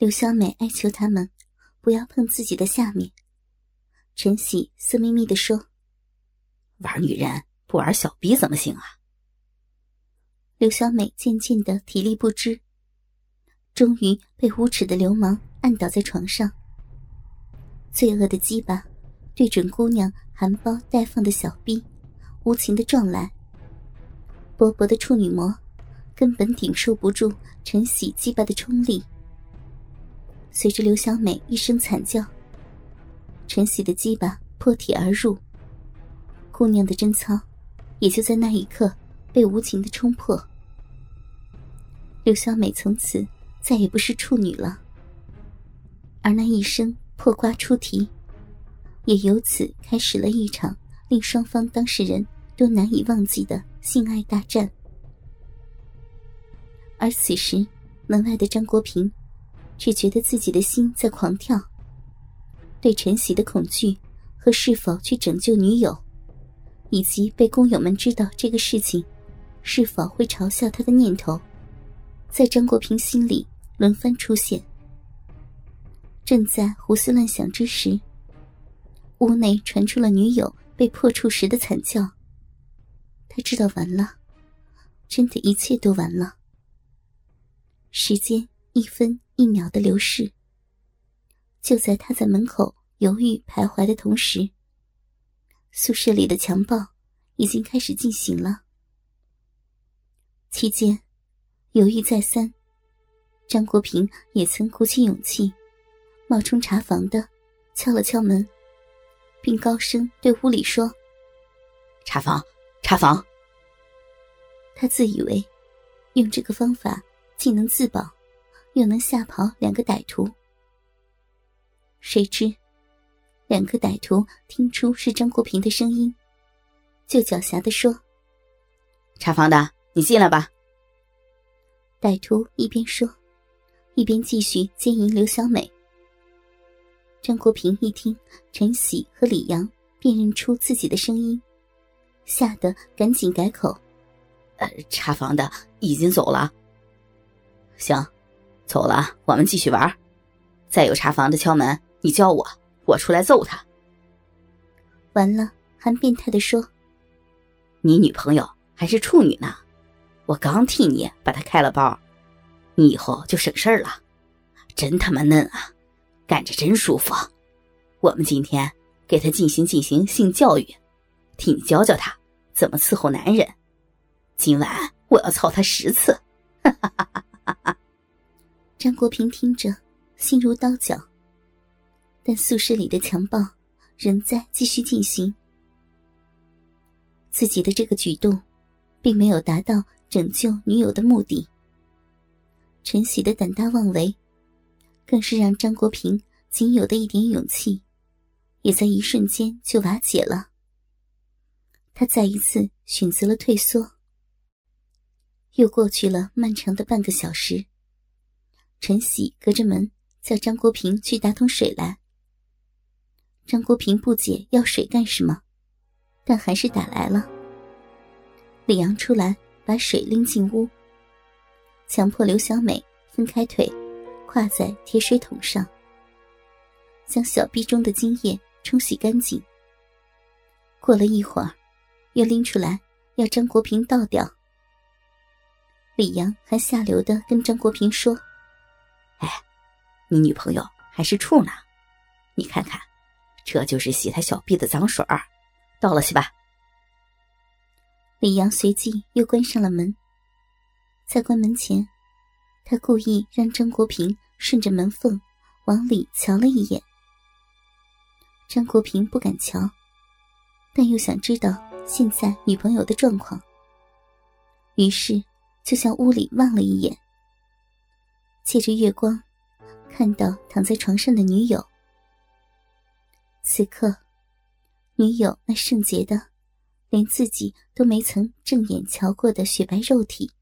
刘小美哀求他们不要碰自己的下面。陈喜色眯眯的说：“玩女人不玩小逼怎么行啊？”刘小美渐渐的体力不支，终于被无耻的流氓按倒在床上。罪恶的鸡巴对准姑娘含苞待放的小逼，无情的撞来。薄薄的处女膜根本顶受不住陈喜鸡巴的冲力。随着刘小美一声惨叫，陈喜的鸡巴破体而入，姑娘的贞操也就在那一刻被无情的冲破。刘小美从此再也不是处女了，而那一声破瓜出题，也由此开始了一场令双方当事人都难以忘记的性爱大战。而此时，门外的张国平只觉得自己的心在狂跳，对陈喜的恐惧和是否去拯救女友，以及被工友们知道这个事情，是否会嘲笑他的念头。在张国平心里轮番出现。正在胡思乱想之时，屋内传出了女友被破处时的惨叫。他知道完了，真的一切都完了。时间一分一秒的流逝。就在他在门口犹豫徘徊的同时，宿舍里的强暴已经开始进行了。期间。犹豫再三，张国平也曾鼓起勇气，冒充查房的，敲了敲门，并高声对屋里说：“查房，查房。”他自以为用这个方法既能自保，又能吓跑两个歹徒。谁知，两个歹徒听出是张国平的声音，就狡黠的说：“查房的，你进来吧。”歹徒一边说，一边继续奸淫刘小美。张国平一听陈喜和李阳辨认出自己的声音，吓得赶紧改口：“呃，查房的已经走了。行，走了，我们继续玩。再有查房的敲门，你叫我，我出来揍他。”完了，还变态的说：“你女朋友还是处女呢。”我刚替你把她开了包，你以后就省事儿了，真他妈嫩啊，干着真舒服。我们今天给他进行进行性教育，替你教教他怎么伺候男人。今晚我要操他十次。哈哈哈哈！张国平听着心如刀绞，但宿舍里的强暴仍在继续进行，自己的这个举动并没有达到。拯救女友的目的，陈喜的胆大妄为，更是让张国平仅有的一点勇气，也在一瞬间就瓦解了。他再一次选择了退缩。又过去了漫长的半个小时，陈喜隔着门叫张国平去打桶水来。张国平不解要水干什么，但还是打来了。李阳出来。把水拎进屋，强迫刘小美分开腿，跨在铁水桶上，将小臂中的精液冲洗干净。过了一会儿，又拎出来要张国平倒掉。李阳还下流的跟张国平说：“哎，你女朋友还是处呢，你看看，这就是洗她小臂的脏水儿，倒了去吧。”李阳随即又关上了门。在关门前，他故意让张国平顺着门缝往里瞧了一眼。张国平不敢瞧，但又想知道现在女朋友的状况，于是就向屋里望了一眼。借着月光，看到躺在床上的女友。此刻，女友那圣洁的。连自己都没曾正眼瞧过的雪白肉体，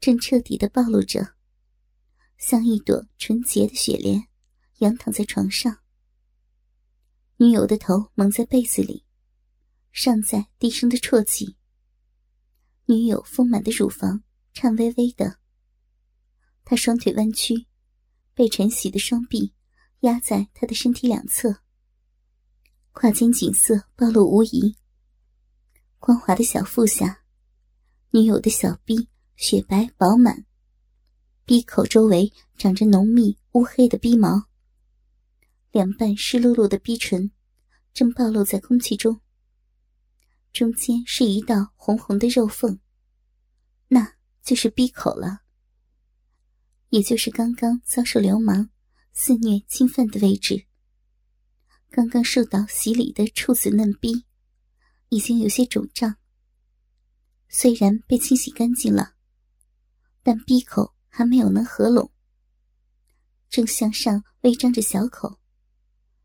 正彻底的暴露着，像一朵纯洁的雪莲，仰躺在床上。女友的头蒙在被子里，尚在低声的啜泣。女友丰满的乳房颤巍巍的，他双腿弯曲，被陈喜的双臂压在他的身体两侧，胯间景色暴露无遗。光滑的小腹下，女友的小臂雪白饱满，鼻口周围长着浓密乌黑的逼毛，两瓣湿漉漉的逼唇正暴露在空气中。中间是一道红红的肉缝，那就是逼口了，也就是刚刚遭受流氓肆虐侵犯的位置。刚刚受到洗礼的处子嫩逼，已经有些肿胀。虽然被清洗干净了，但逼口还没有能合拢，正向上微张着小口，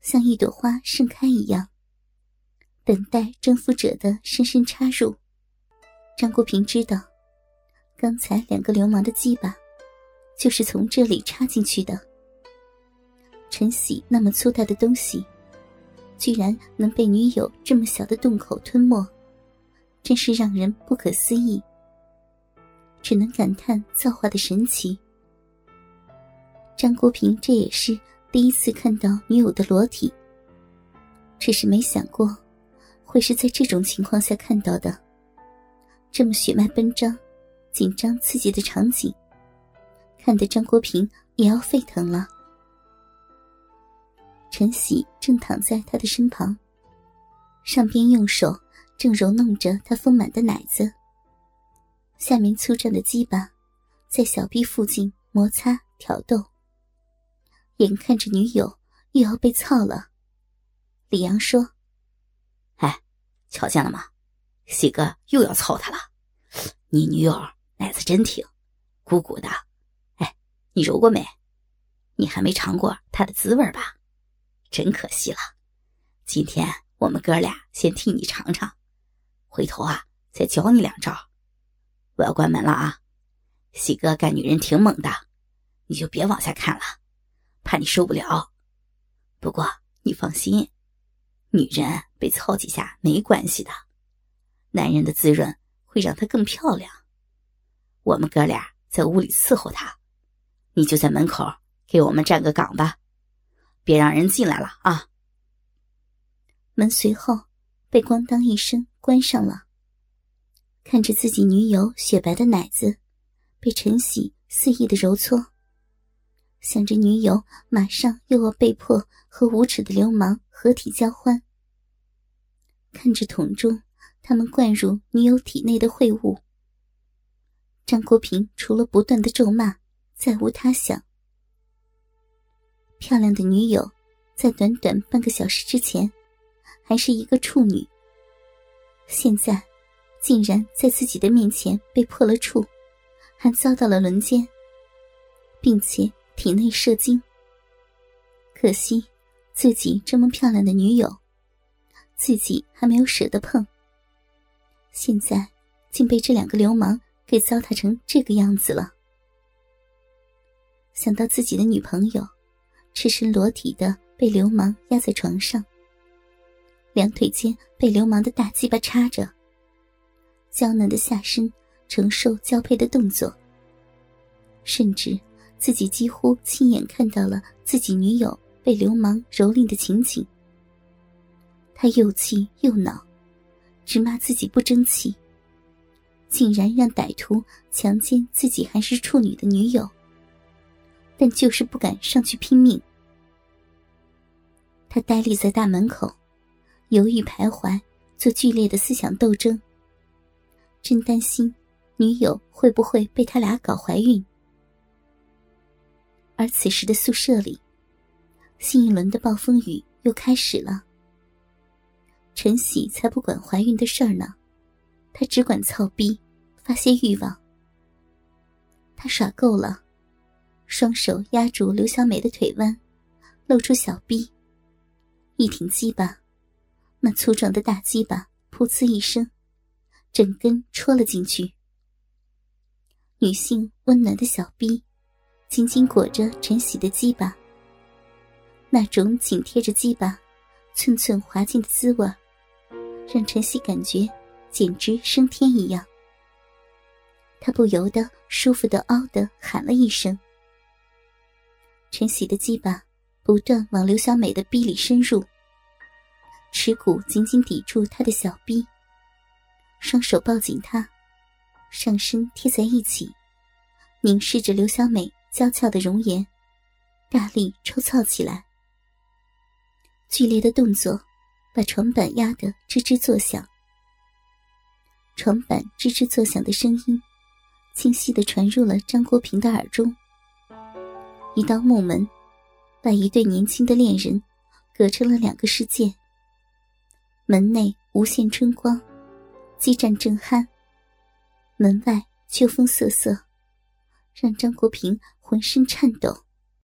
像一朵花盛开一样。等待征服者的深深插入。张国平知道，刚才两个流氓的鸡巴，就是从这里插进去的。陈喜那么粗大的东西，居然能被女友这么小的洞口吞没，真是让人不可思议。只能感叹造化的神奇。张国平这也是第一次看到女友的裸体，只是没想过。会是在这种情况下看到的，这么血脉奔张、紧张刺激的场景，看得张国平也要沸腾了。陈喜正躺在他的身旁，上边用手正揉弄着他丰满的奶子，下面粗壮的鸡巴在小臂附近摩擦挑逗，眼看着女友又要被操了，李阳说。哎瞧见了吗？喜哥又要操他了。你女友奶子真挺，鼓鼓的。你揉过没？你还没尝过它的滋味吧？真可惜了。今天我们哥俩先替你尝尝，回头啊再教你两招。我要关门了啊。喜哥干女人挺猛的，你就别往下看了，怕你受不了。不过你放心。女人被操几下没关系的，男人的滋润会让她更漂亮。我们哥俩在屋里伺候她，你就在门口给我们站个岗吧，别让人进来了啊！门随后被咣当一声关上了。看着自己女友雪白的奶子被陈喜肆意的揉搓，想着女友马上又要被迫和无耻的流氓。合体交欢，看着桶中他们灌入女友体内的秽物，张国平除了不断的咒骂，再无他想。漂亮的女友，在短短半个小时之前，还是一个处女，现在竟然在自己的面前被破了处，还遭到了轮奸，并且体内射精。可惜。自己这么漂亮的女友，自己还没有舍得碰，现在竟被这两个流氓给糟蹋成这个样子了。想到自己的女朋友赤身裸体的被流氓压在床上，两腿间被流氓的大鸡巴插着，娇嫩的下身承受交配的动作，甚至自己几乎亲眼看到了自己女友。被流氓蹂躏的情景，他又气又恼，直骂自己不争气，竟然让歹徒强奸自己还是处女的女友，但就是不敢上去拼命。他呆立在大门口，犹豫徘徊，做剧烈的思想斗争。真担心女友会不会被他俩搞怀孕。而此时的宿舍里。新一轮的暴风雨又开始了。陈喜才不管怀孕的事儿呢，他只管操逼，发泄欲望。他耍够了，双手压住刘小美的腿弯，露出小臂，一挺鸡巴，那粗壮的大鸡巴噗呲一声，整根戳了进去。女性温暖的小臂，紧紧裹着陈喜的鸡巴。那种紧贴着鸡巴、寸寸滑进的滋味，让陈曦感觉简直升天一样。他不由得舒服的嗷的喊了一声。陈陈喜的鸡巴不断往刘小美的逼里深入，耻骨紧紧抵住她的小逼，双手抱紧她，上身贴在一起，凝视着刘小美娇俏的容颜，大力抽操起来。剧烈的动作把床板压得吱吱作响，床板吱吱作响的声音清晰的传入了张国平的耳中。一道木门，把一对年轻的恋人隔成了两个世界。门内无限春光，激战正酣；门外秋风瑟瑟，让张国平浑身颤抖。